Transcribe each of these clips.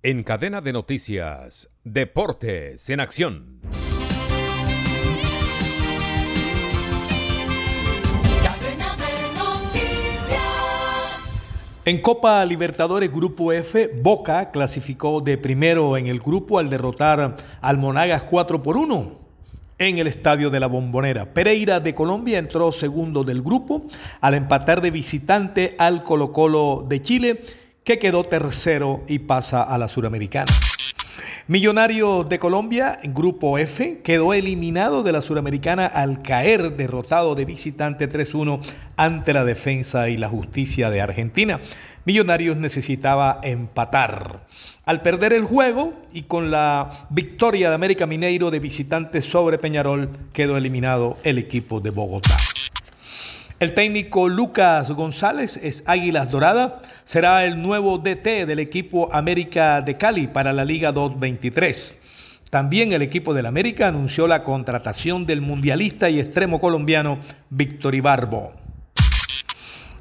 En cadena de noticias, Deportes en Acción. En Copa Libertadores Grupo F, Boca clasificó de primero en el grupo al derrotar al Monagas 4 por 1 en el estadio de la Bombonera. Pereira de Colombia entró segundo del grupo al empatar de visitante al Colo Colo de Chile, que quedó tercero y pasa a la Suramericana. Millonario de Colombia, Grupo F, quedó eliminado de la Suramericana al caer derrotado de visitante 3-1 ante la defensa y la justicia de Argentina. Millonarios necesitaba empatar. Al perder el juego y con la victoria de América Mineiro de visitante sobre Peñarol, quedó eliminado el equipo de Bogotá. El técnico Lucas González es Águilas Doradas, será el nuevo DT del equipo América de Cali para la Liga 223. También el equipo del América anunció la contratación del mundialista y extremo colombiano Víctor Ibarbo.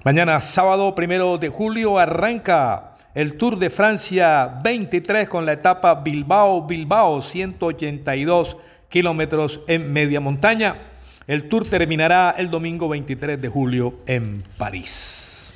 Mañana sábado primero de julio arranca el Tour de Francia 23 con la etapa Bilbao-Bilbao 182 kilómetros en media montaña. El tour terminará el domingo 23 de julio en París.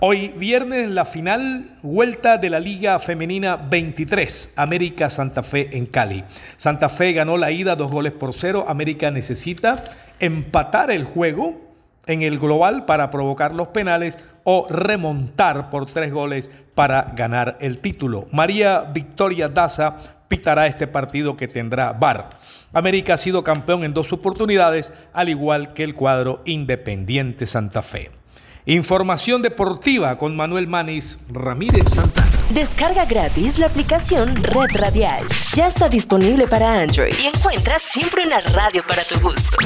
Hoy viernes la final vuelta de la Liga Femenina 23, América Santa Fe en Cali. Santa Fe ganó la ida dos goles por cero. América necesita empatar el juego en el global para provocar los penales o remontar por tres goles para ganar el título. María Victoria Daza pitará este partido que tendrá VAR. América ha sido campeón en dos oportunidades, al igual que el cuadro Independiente Santa Fe. Información deportiva con Manuel Manis Ramírez Santana. Descarga gratis la aplicación Red Radial. Ya está disponible para Android y encuentras siempre una radio para tu gusto.